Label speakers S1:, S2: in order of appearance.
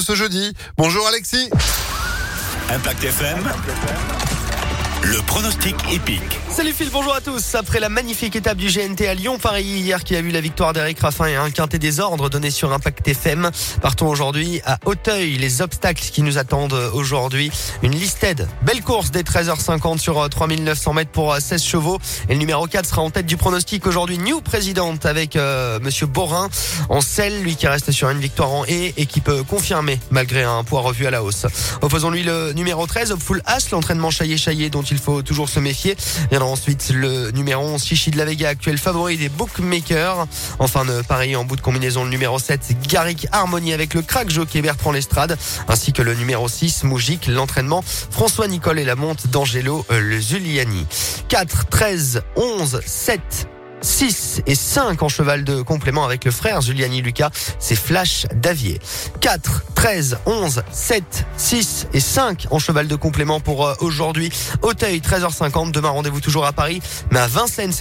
S1: ce jeudi. Bonjour Alexis.
S2: Impact FM. Le pronostic épique.
S3: Salut Phil, bonjour à tous. Après la magnifique étape du GNT à Lyon, Paris hier qui a vu la victoire d'Eric Raffin et un quintet des ordres donné sur Impact FM. Partons aujourd'hui à Auteuil, les obstacles qui nous attendent aujourd'hui. Une listed, belle course dès 13h50 sur 3900 mètres pour 16 chevaux. Et le numéro 4 sera en tête du pronostic aujourd'hui. New Président avec euh, Monsieur Borin en selle, lui qui reste sur une victoire en E et qui peut confirmer malgré un poids revu à la hausse. Opposons-lui le numéro 13, Full As, l'entraînement chaillé-chaillé dont il faut toujours se méfier. Viendra ensuite le numéro 11, Chichi de la Vega, actuel favori des bookmakers. Enfin de pareil en bout de combinaison le numéro 7, Garrick Harmonie avec le crack jockey Bertrand Lestrade, ainsi que le numéro 6, Moujik, l'entraînement François Nicole et la monte d'Angelo euh, Zuliani. 4, 13, 11, 7, 6 et 5 en cheval de complément avec le frère Giuliani Lucas, c'est Flash Davier. 4, 13, 11, 7, 6 et 5 en cheval de complément pour euh, aujourd'hui. Auteuil 13h50, demain rendez-vous toujours à Paris, mais à Vincennes